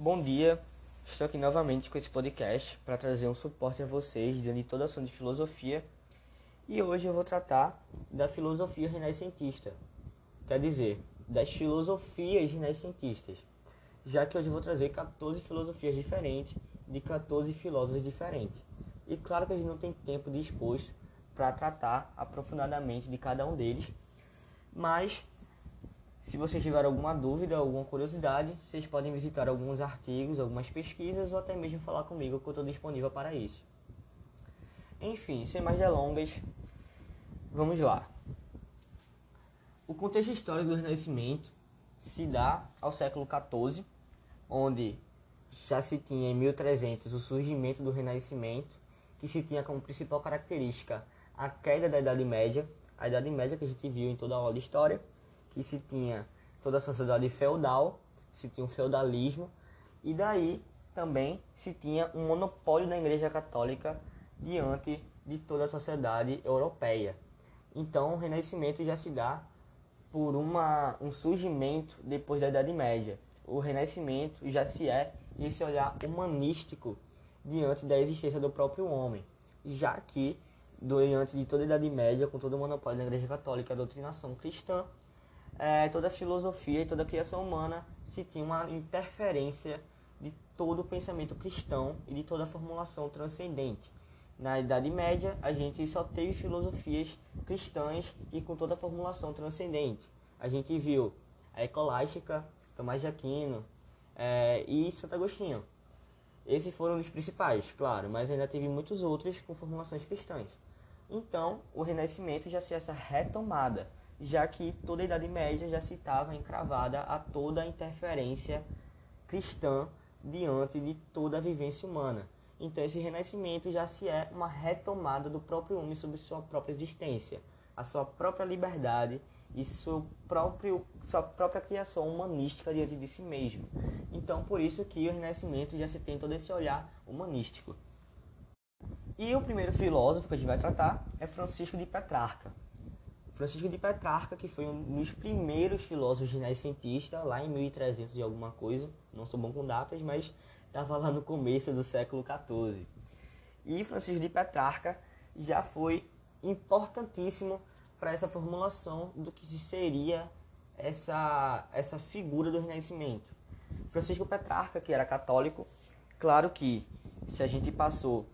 Bom dia, estou aqui novamente com esse podcast para trazer um suporte a vocês diante de toda a ação de filosofia e hoje eu vou tratar da filosofia renascentista, quer dizer, das filosofias renascentistas, já que hoje eu vou trazer 14 filosofias diferentes de 14 filósofos diferentes. E claro que a gente não tem tempo disposto para tratar aprofundadamente de cada um deles, mas se vocês tiverem alguma dúvida, alguma curiosidade, vocês podem visitar alguns artigos, algumas pesquisas ou até mesmo falar comigo que eu estou disponível para isso. Enfim, sem mais delongas, vamos lá. O contexto histórico do Renascimento se dá ao século XIV, onde já se tinha em 1300 o surgimento do Renascimento, que se tinha como principal característica a queda da Idade Média, a Idade Média que a gente viu em toda a aula de história, que se tinha toda a sociedade feudal, se tinha um feudalismo, e daí também se tinha um monopólio da Igreja Católica diante de toda a sociedade europeia. Então, o Renascimento já se dá por uma, um surgimento depois da Idade Média. O Renascimento já se é esse olhar humanístico diante da existência do próprio homem, já que diante de toda a Idade Média, com todo o monopólio da Igreja Católica, a doutrinação cristã, é, toda a filosofia e toda a criação humana se tinha uma interferência de todo o pensamento cristão e de toda a formulação transcendente. Na Idade Média, a gente só teve filosofias cristãs e com toda a formulação transcendente. A gente viu a Ecolástica, Tomás de Aquino é, e Santo Agostinho. Esses foram os principais, claro, mas ainda teve muitos outros com formulações cristãs. Então, o Renascimento já se essa retomada já que toda a Idade Média já se estava encravada a toda a interferência cristã diante de toda a vivência humana. Então esse renascimento já se é uma retomada do próprio homem sobre sua própria existência, a sua própria liberdade e seu próprio, sua própria criação humanística diante de si mesmo. Então por isso que o renascimento já se tem todo esse olhar humanístico. E o primeiro filósofo que a gente vai tratar é Francisco de Petrarca. Francisco de Petrarca, que foi um dos primeiros filósofos renascentistas, lá em 1300 e alguma coisa, não sou bom com datas, mas estava lá no começo do século XIV. E Francisco de Petrarca já foi importantíssimo para essa formulação do que seria essa, essa figura do Renascimento. Francisco Petrarca, que era católico, claro que se a gente passou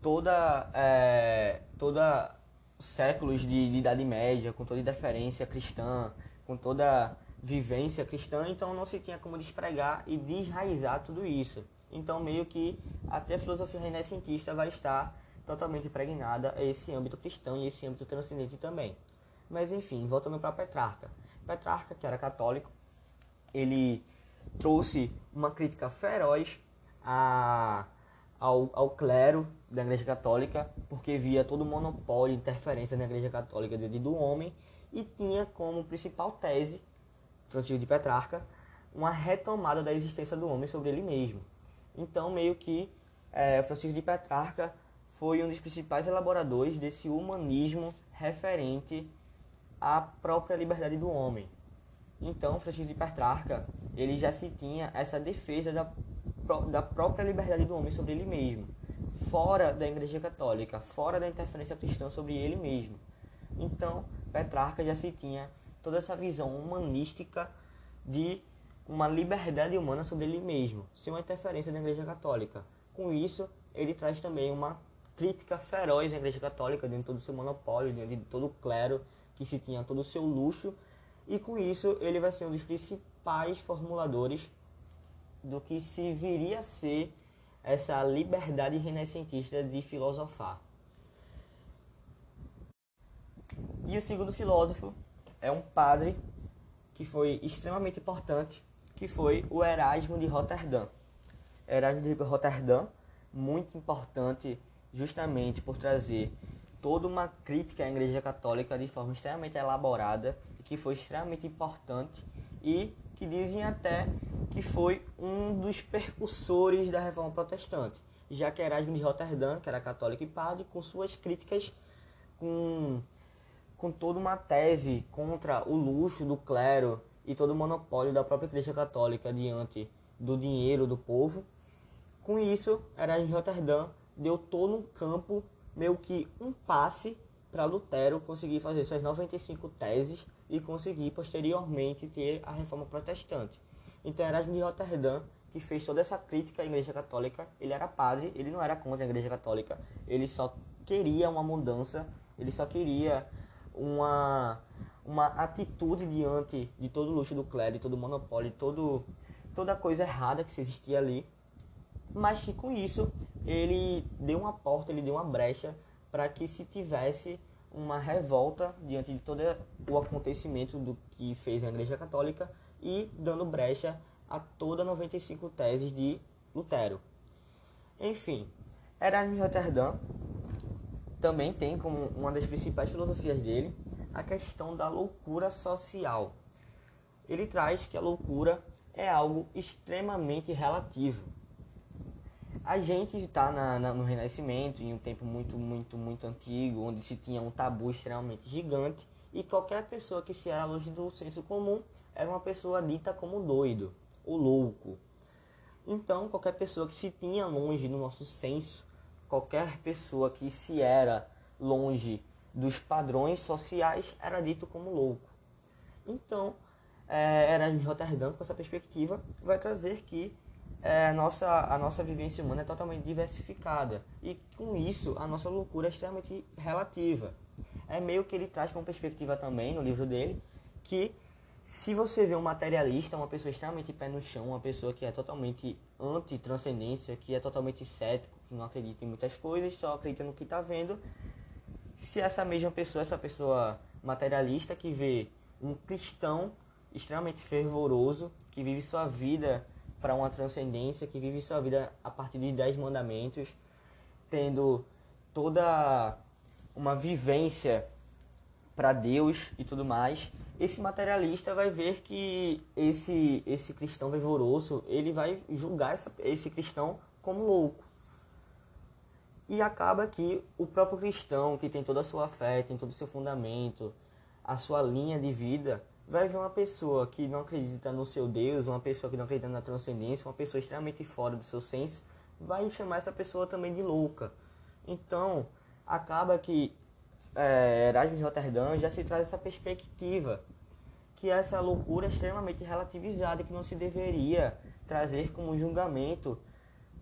toda, é, toda séculos de, de, Idade Média, com toda interferência cristã, com toda vivência cristã, então não se tinha como despregar e desraizar tudo isso. Então, meio que até a filosofia renascentista vai estar totalmente impregnada a esse âmbito cristão e esse âmbito transcendente também. Mas, enfim, voltando para Petrarca. Petrarca, que era católico, ele trouxe uma crítica feroz a ao, ao clero da Igreja Católica, porque via todo o monopólio interferência na Igreja Católica do homem e tinha como principal tese, Francisco de Petrarca, uma retomada da existência do homem sobre ele mesmo. Então, meio que é, Francisco de Petrarca foi um dos principais elaboradores desse humanismo referente à própria liberdade do homem. Então, Francisco de Petrarca, ele já se tinha essa defesa da da própria liberdade do homem sobre ele mesmo, fora da Igreja Católica, fora da interferência cristã sobre ele mesmo. Então, Petrarca já se tinha toda essa visão humanística de uma liberdade humana sobre ele mesmo, sem uma interferência da Igreja Católica. Com isso, ele traz também uma crítica feroz à Igreja Católica, dentro do seu monopólio, dentro de todo o clero que se tinha todo o seu luxo, e com isso ele vai ser um dos principais formuladores do que se viria a ser essa liberdade renascentista de filosofar. E o segundo filósofo é um padre que foi extremamente importante, que foi o Erasmo de Roterdã. Erasmo de Roterdã, muito importante justamente por trazer toda uma crítica à Igreja Católica de forma extremamente elaborada, que foi extremamente importante e que dizem até que foi um dos percussores da reforma protestante, já que Erasmo de Roterdã, que era católico e padre, com suas críticas, com, com toda uma tese contra o luxo do clero e todo o monopólio da própria Igreja Católica diante do dinheiro do povo. Com isso, Erasmo de Roterdã deu todo um campo, meio que um passe para Lutero conseguir fazer suas 95 teses e conseguir posteriormente ter a reforma protestante. Então Erasmo de Roterdã, que fez toda essa crítica à Igreja Católica, ele era padre, ele não era contra a Igreja Católica, ele só queria uma mudança, ele só queria uma uma atitude diante de todo o luxo do clero, todo o monopólio, todo, toda coisa errada que existia ali. Mas que com isso ele deu uma porta, ele deu uma brecha para que se tivesse uma revolta diante de todo o acontecimento do que fez a Igreja Católica e dando brecha a toda 95 teses de Lutero. Enfim, Erasmo de Roterdã também tem como uma das principais filosofias dele a questão da loucura social. Ele traz que a loucura é algo extremamente relativo. A gente está no Renascimento, em um tempo muito, muito, muito antigo, onde se tinha um tabu extremamente gigante e qualquer pessoa que se era longe do senso comum era uma pessoa dita como doido ou louco. Então, qualquer pessoa que se tinha longe do nosso senso, qualquer pessoa que se era longe dos padrões sociais era dito como louco. Então, é, Erasmo de Roterdã, com essa perspectiva, vai trazer que é, a, nossa, a nossa vivência humana é totalmente diversificada. E com isso, a nossa loucura é extremamente relativa. É meio que ele traz como perspectiva também, no livro dele, que se você vê um materialista, uma pessoa extremamente pé no chão, uma pessoa que é totalmente anti-transcendência, que é totalmente cético, que não acredita em muitas coisas, só acredita no que está vendo, se essa mesma pessoa, essa pessoa materialista que vê um cristão extremamente fervoroso, que vive sua vida para uma transcendência, que vive sua vida a partir de dez mandamentos, tendo toda uma vivência para Deus e tudo mais, esse materialista vai ver que esse esse cristão fervoroso, ele vai julgar essa, esse cristão como louco. E acaba que o próprio cristão, que tem toda a sua fé, tem todo o seu fundamento, a sua linha de vida, vai ver uma pessoa que não acredita no seu Deus, uma pessoa que não acredita na transcendência, uma pessoa extremamente fora do seu senso, vai chamar essa pessoa também de louca. Então, acaba que é, Erasmo de Roterdã já se traz essa perspectiva, que essa loucura é extremamente relativizada, que não se deveria trazer como julgamento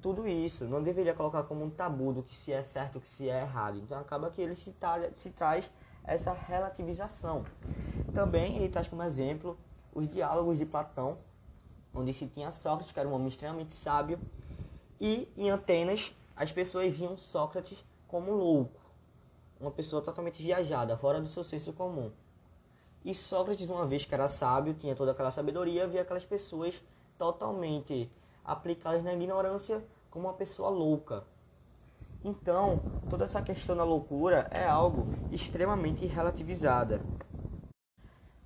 tudo isso. Não deveria colocar como um tabu do que se é certo, o que se é errado. Então acaba que ele se, talha, se traz essa relativização. Também ele traz como exemplo os diálogos de Platão, onde se tinha Sócrates, que era um homem extremamente sábio, e em Atenas as pessoas viam Sócrates como louco, uma pessoa totalmente viajada, fora do seu senso comum. E Sócrates, uma vez que era sábio, tinha toda aquela sabedoria, via aquelas pessoas totalmente aplicadas na ignorância como uma pessoa louca. Então, toda essa questão da loucura é algo extremamente relativizada.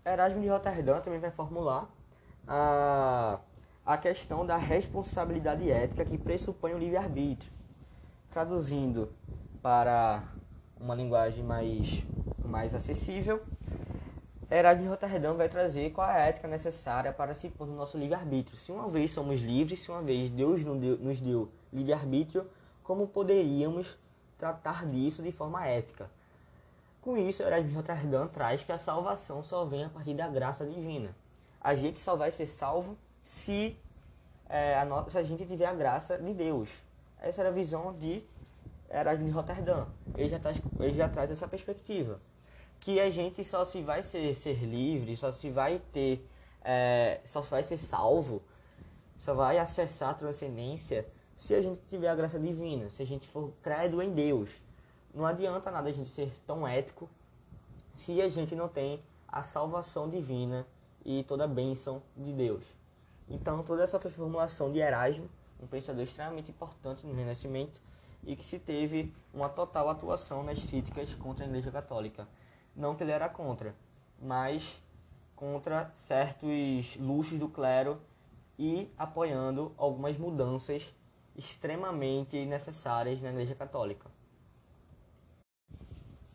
Erasmo de Roterdã também vai formular a, a questão da responsabilidade ética que pressupõe o livre-arbítrio. Traduzindo para uma linguagem mais, mais acessível, Heraldo de Roterdã vai trazer qual é a ética necessária para se pôr no nosso livre-arbítrio. Se uma vez somos livres, se uma vez Deus nos deu livre-arbítrio, como poderíamos tratar disso de forma ética? Com isso, de Roterdã traz que a salvação só vem a partir da graça divina. A gente só vai ser salvo se, é, a, no... se a gente tiver a graça de Deus. Essa era a visão de Heraldo de Roterdã. Ele já, traz, ele já traz essa perspectiva que a gente só se vai ser, ser livre, só se vai ter, é, só vai ser salvo, só vai acessar a transcendência se a gente tiver a graça divina, se a gente for credo em Deus. Não adianta nada a gente ser tão ético se a gente não tem a salvação divina e toda a bênção de Deus. Então, toda essa foi formulação de Erasmo, um pensador extremamente importante no Renascimento e que se teve uma total atuação nas críticas contra a Igreja Católica. Não que ele era contra, mas contra certos luxos do clero e apoiando algumas mudanças extremamente necessárias na Igreja Católica.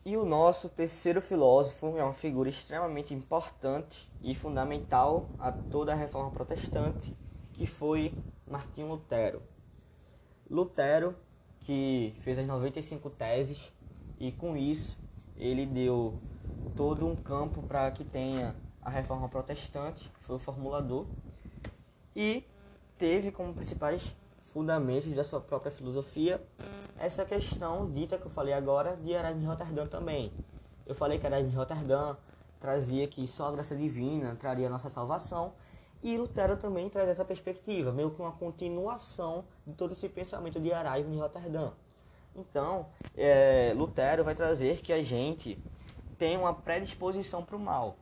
E o nosso terceiro filósofo é uma figura extremamente importante e fundamental a toda a reforma protestante, que foi Martinho Lutero. Lutero, que fez as 95 teses e com isso ele deu todo um campo para que tenha a reforma protestante, foi o formulador, e teve como principais fundamentos da sua própria filosofia essa questão dita que eu falei agora de Erasmo de Roterdã também. Eu falei que Erasmo de Roterdã trazia que só a graça divina traria a nossa salvação, e Lutero também traz essa perspectiva, meio que uma continuação de todo esse pensamento de Erasmo de Roterdã. Então, é, Lutero vai trazer que a gente tem uma predisposição para o mal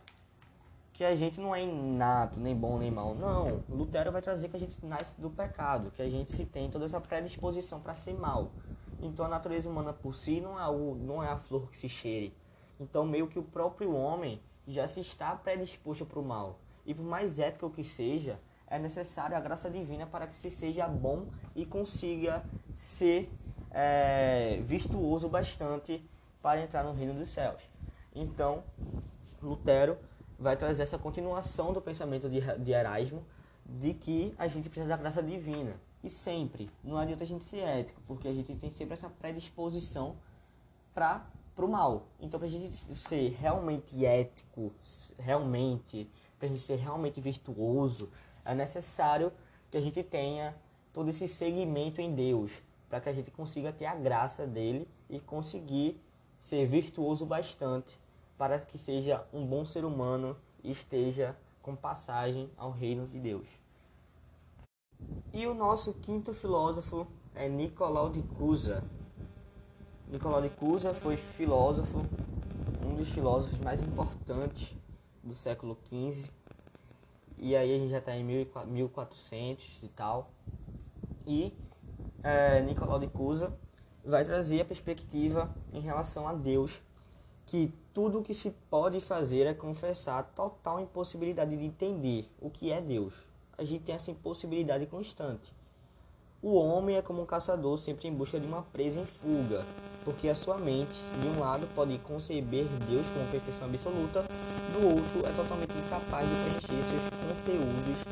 que a gente não é inato, nem bom nem mal. Não, Lutero vai trazer que a gente nasce do pecado, que a gente se tem toda essa predisposição para ser mal. Então a natureza humana por si não é, o, não é a flor que se cheire. Então meio que o próprio homem já se está predisposto para o mal. E por mais ético que seja, é necessário a graça divina para que se seja bom e consiga ser é, virtuoso bastante para entrar no reino dos céus. Então, Lutero vai trazer essa continuação do pensamento de, de Erasmo de que a gente precisa da graça divina. E sempre, não adianta a gente ser ético, porque a gente tem sempre essa predisposição para o mal. Então, para a gente ser realmente ético, realmente, para a gente ser realmente virtuoso, é necessário que a gente tenha todo esse segmento em Deus, para que a gente consiga ter a graça dele e conseguir ser virtuoso bastante para que seja um bom ser humano e esteja com passagem ao reino de Deus. E o nosso quinto filósofo é Nicolau de Cusa. Nicolau de Cusa foi filósofo, um dos filósofos mais importantes do século XV. E aí a gente já está em 1400 e tal. E é, Nicolau de Cusa vai trazer a perspectiva em relação a Deus que tudo o que se pode fazer é confessar a total impossibilidade de entender o que é Deus. A gente tem essa impossibilidade constante. O homem é como um caçador sempre em busca de uma presa em fuga, porque a sua mente, de um lado, pode conceber Deus como perfeição absoluta, do outro, é totalmente incapaz de preencher seus conteúdos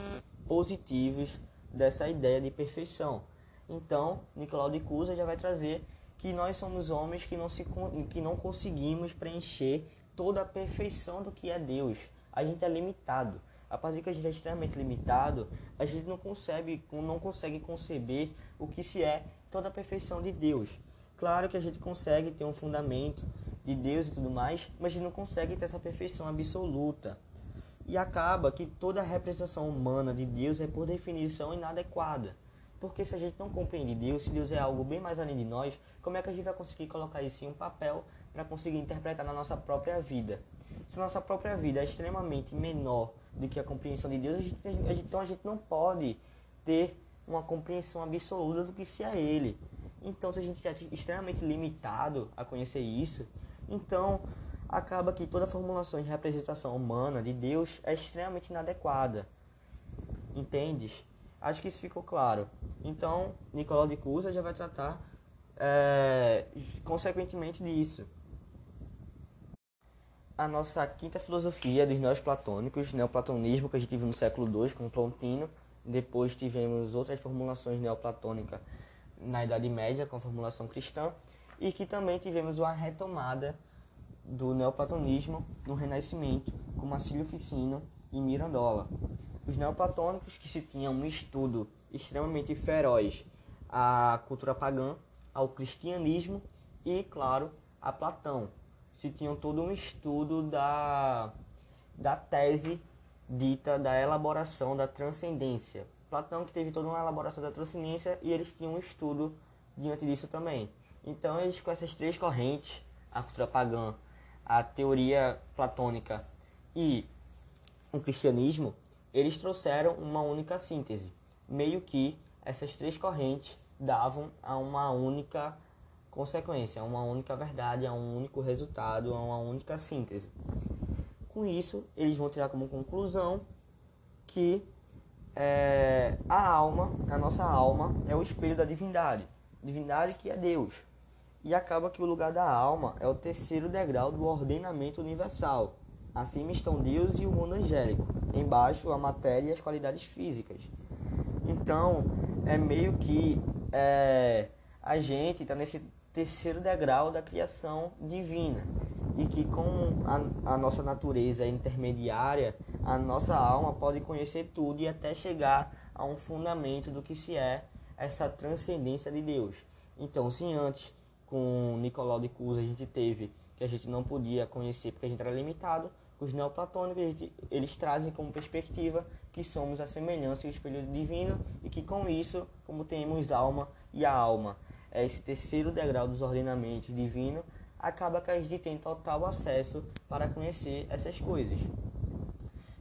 positivos dessa ideia de perfeição. Então, Nicolau de Cusa já vai trazer que nós somos homens que não, se, que não conseguimos preencher toda a perfeição do que é Deus. A gente é limitado. A partir que a gente é extremamente limitado, a gente não consegue, não consegue conceber o que se é toda a perfeição de Deus. Claro que a gente consegue ter um fundamento de Deus e tudo mais, mas a gente não consegue ter essa perfeição absoluta. E acaba que toda a representação humana de Deus é, por definição, inadequada. Porque se a gente não compreende Deus, se Deus é algo bem mais além de nós, como é que a gente vai conseguir colocar isso em um papel para conseguir interpretar na nossa própria vida? Se nossa própria vida é extremamente menor do que a compreensão de Deus, a gente, a gente, então a gente não pode ter uma compreensão absoluta do que se é Ele. Então, se a gente é extremamente limitado a conhecer isso, então acaba que toda formulação de representação humana de Deus é extremamente inadequada. Entendes? Acho que isso ficou claro. Então, Nicolau de Cusa já vai tratar é, consequentemente disso. A nossa quinta filosofia dos neoplatônicos, neoplatonismo que a gente viu no século II com Plotino, depois tivemos outras formulações neoplatônicas na Idade Média com a formulação cristã e que também tivemos uma retomada do neoplatonismo no Renascimento com Marcílio Ficino e Mirandola. Os neoplatônicos, que se tinham um estudo extremamente feroz à cultura pagã, ao cristianismo e, claro, a Platão. Se tinham todo um estudo da, da tese dita da elaboração da transcendência. Platão que teve toda uma elaboração da transcendência e eles tinham um estudo diante disso também. Então eles com essas três correntes, a cultura pagã, a teoria platônica e o cristianismo, eles trouxeram uma única síntese. Meio que essas três correntes davam a uma única consequência, a uma única verdade, a um único resultado, a uma única síntese. Com isso, eles vão tirar como conclusão que é, a alma, a nossa alma, é o espelho da divindade. Divindade que é Deus. E acaba que o lugar da alma é o terceiro degrau do ordenamento universal. Acima estão Deus e o mundo angélico. Embaixo, a matéria e as qualidades físicas. Então, é meio que é, a gente está nesse terceiro degrau da criação divina e que com a, a, nossa natureza intermediária, a nossa alma pode conhecer tudo e até chegar a um fundamento do que se é essa transcendência de Deus. Então, se antes com Nicolau de Cusa a gente teve que a gente não podia conhecer porque a gente era limitado, os neoplatônicos eles trazem como perspectiva que somos a semelhança e o espelho divino e que com isso, como temos alma e a alma esse terceiro degrau dos ordenamentos divinos, acaba que a gente tem total acesso para conhecer essas coisas.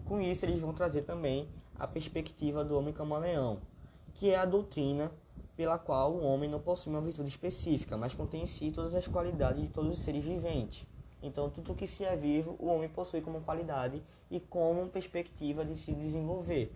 Com isso, eles vão trazer também a perspectiva do homem camaleão, que é a doutrina pela qual o homem não possui uma virtude específica, mas contém em si todas as qualidades de todos os seres viventes. Então, tudo que se é vivo, o homem possui como qualidade e como perspectiva de se desenvolver.